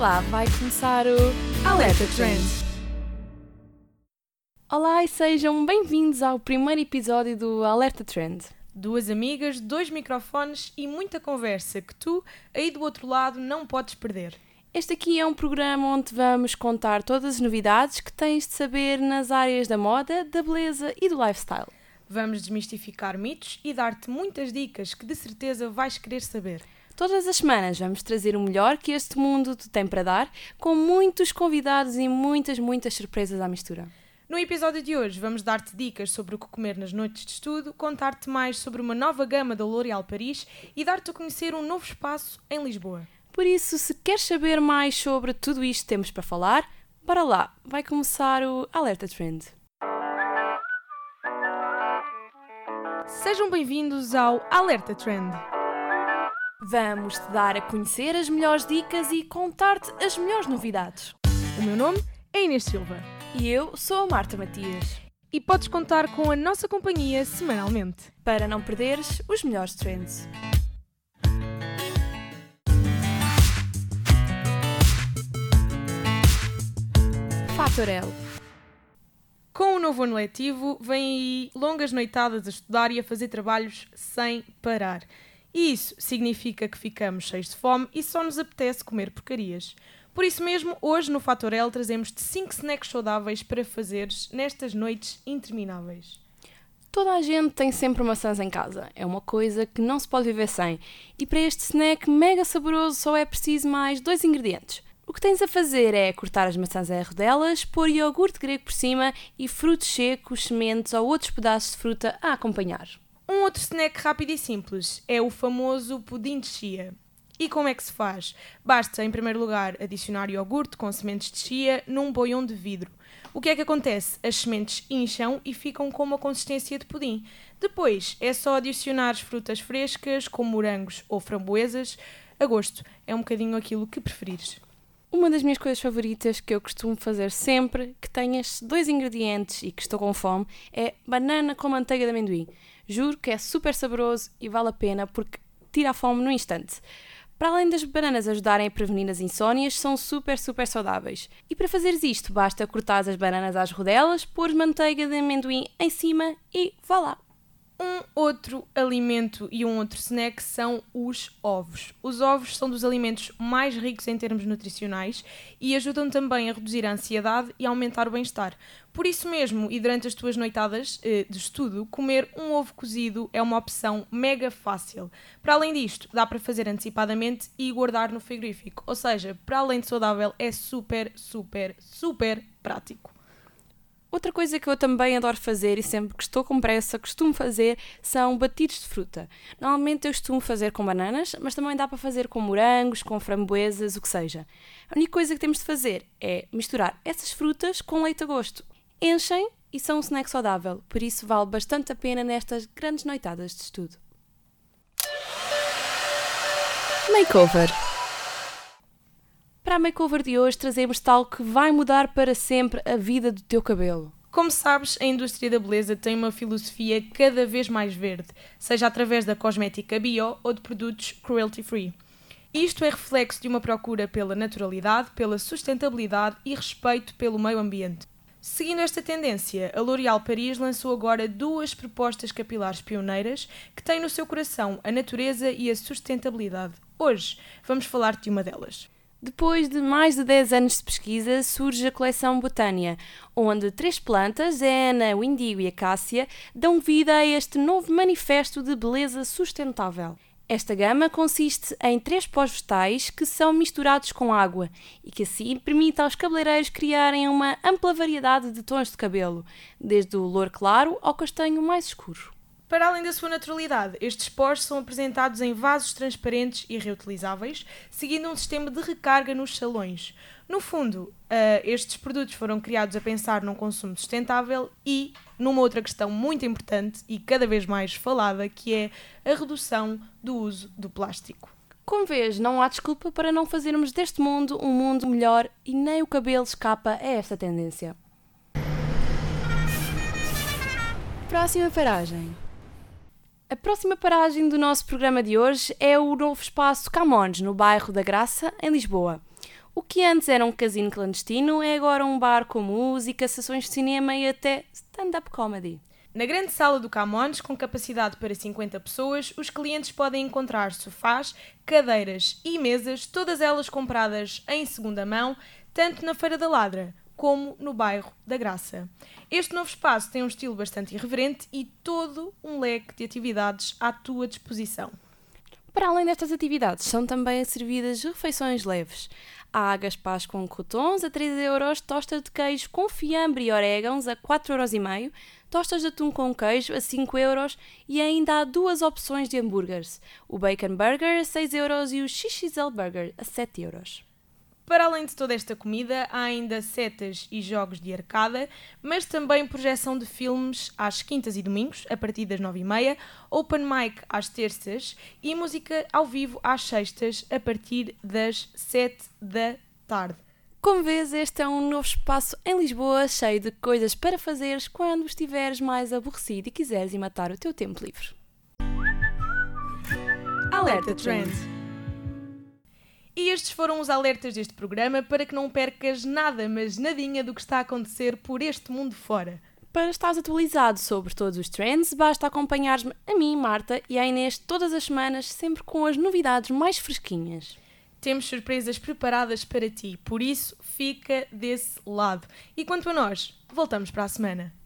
lá, vai começar o Alerta Trend. Olá e sejam bem-vindos ao primeiro episódio do Alerta Trend. Duas amigas, dois microfones e muita conversa que tu, aí do outro lado, não podes perder. Este aqui é um programa onde vamos contar todas as novidades que tens de saber nas áreas da moda, da beleza e do lifestyle. Vamos desmistificar mitos e dar-te muitas dicas que de certeza vais querer saber. Todas as semanas vamos trazer o melhor que este mundo te tem para dar, com muitos convidados e muitas, muitas surpresas à mistura. No episódio de hoje vamos dar-te dicas sobre o que comer nas noites de estudo, contar-te mais sobre uma nova gama da L'Oréal Paris e dar-te a conhecer um novo espaço em Lisboa. Por isso, se queres saber mais sobre tudo isto que temos para falar, bora lá, vai começar o Alerta Trend. Sejam bem-vindos ao Alerta Trend. Vamos te dar a conhecer as melhores dicas e contar-te as melhores novidades. O meu nome é Inês Silva E eu sou a Marta Matias. e podes contar com a nossa companhia semanalmente. Para não perderes os melhores trends. Fatorel. Com o novo ano letivo, vêm aí longas noitadas a estudar e a fazer trabalhos sem parar. E isso significa que ficamos cheios de fome e só nos apetece comer porcarias. Por isso mesmo, hoje no Fatorel trazemos-te 5 snacks saudáveis para fazeres nestas noites intermináveis. Toda a gente tem sempre maçãs em casa. É uma coisa que não se pode viver sem. E para este snack mega saboroso só é preciso mais dois ingredientes. O que tens a fazer é cortar as maçãs em rodelas, pôr iogurte grego por cima e frutos secos, sementes ou outros pedaços de fruta a acompanhar. Um outro snack rápido e simples é o famoso pudim de chia. E como é que se faz? Basta, em primeiro lugar, adicionar iogurte com sementes de chia num boião de vidro. O que é que acontece? As sementes incham e ficam com uma consistência de pudim. Depois, é só adicionar as frutas frescas, como morangos ou framboesas, a gosto. É um bocadinho aquilo que preferires. Uma das minhas coisas favoritas que eu costumo fazer sempre que tenho estes dois ingredientes e que estou com fome é banana com manteiga de amendoim. Juro que é super saboroso e vale a pena porque tira a fome no instante. Para além das bananas ajudarem a prevenir as insónias, são super, super saudáveis. E para fazeres isto, basta cortar as bananas às rodelas, pôr manteiga de amendoim em cima e vá lá. Um outro alimento e um outro snack são os ovos. Os ovos são dos alimentos mais ricos em termos nutricionais e ajudam também a reduzir a ansiedade e a aumentar o bem-estar. Por isso mesmo, e durante as tuas noitadas eh, de estudo, comer um ovo cozido é uma opção mega fácil. Para além disto, dá para fazer antecipadamente e guardar no frigorífico. Ou seja, para além de saudável, é super, super, super prático. Outra coisa que eu também adoro fazer e sempre que estou com pressa costumo fazer são batidos de fruta. Normalmente eu costumo fazer com bananas, mas também dá para fazer com morangos, com framboesas, o que seja. A única coisa que temos de fazer é misturar essas frutas com leite a gosto. Enchem e são um snack saudável, por isso vale bastante a pena nestas grandes noitadas de estudo. Makeover Para a makeover de hoje trazemos tal que vai mudar para sempre a vida do teu cabelo. Como sabes, a indústria da beleza tem uma filosofia cada vez mais verde, seja através da cosmética bio ou de produtos cruelty-free. Isto é reflexo de uma procura pela naturalidade, pela sustentabilidade e respeito pelo meio ambiente. Seguindo esta tendência, a L'Oréal Paris lançou agora duas propostas capilares pioneiras que têm no seu coração a natureza e a sustentabilidade. Hoje vamos falar de uma delas. Depois de mais de 10 anos de pesquisa, surge a coleção Botânia, onde três plantas, a Ana, o Indigo e a Cássia, dão vida a este novo manifesto de beleza sustentável. Esta gama consiste em três pós vegetais que são misturados com água e que assim permite aos cabeleireiros criarem uma ampla variedade de tons de cabelo, desde o louro claro ao castanho mais escuro. Para além da sua naturalidade, estes pós são apresentados em vasos transparentes e reutilizáveis, seguindo um sistema de recarga nos salões. No fundo, uh, estes produtos foram criados a pensar num consumo sustentável e numa outra questão muito importante e cada vez mais falada, que é a redução do uso do plástico. Como vês, não há desculpa para não fazermos deste mundo um mundo melhor e nem o cabelo escapa a esta tendência. Próxima paragem. A próxima paragem do nosso programa de hoje é o novo espaço Camões, no bairro da Graça, em Lisboa. O que antes era um casino clandestino é agora um bar com música, sessões de cinema e até stand-up comedy. Na grande sala do Camões, com capacidade para 50 pessoas, os clientes podem encontrar sofás, cadeiras e mesas, todas elas compradas em segunda mão, tanto na Feira da Ladra como no bairro da Graça. Este novo espaço tem um estilo bastante irreverente e todo um leque de atividades à tua disposição. Para além destas atividades, são também servidas refeições leves. Há gaspas com croutons a 3 euros, tostas de queijo com fiambre e orégãos a 4,5 euros, tostas de atum com queijo a 5 euros e ainda há duas opções de hambúrgueres, o Bacon Burger a 6 euros e o XXL Burger a 7 euros. Para além de toda esta comida, há ainda setas e jogos de arcada, mas também projeção de filmes às quintas e domingos, a partir das nove e meia, open mic às terças e música ao vivo às sextas, a partir das sete da tarde. Como vês, este é um novo espaço em Lisboa, cheio de coisas para fazeres quando estiveres mais aborrecido e quiseres matar o teu tempo livre. Alerta Trend! E estes foram os alertas deste programa para que não percas nada, mas nadinha do que está a acontecer por este mundo fora. Para estares atualizado sobre todos os trends, basta acompanhar-me a mim, Marta e a Inês todas as semanas, sempre com as novidades mais fresquinhas. Temos surpresas preparadas para ti, por isso fica desse lado. E quanto a nós, voltamos para a semana.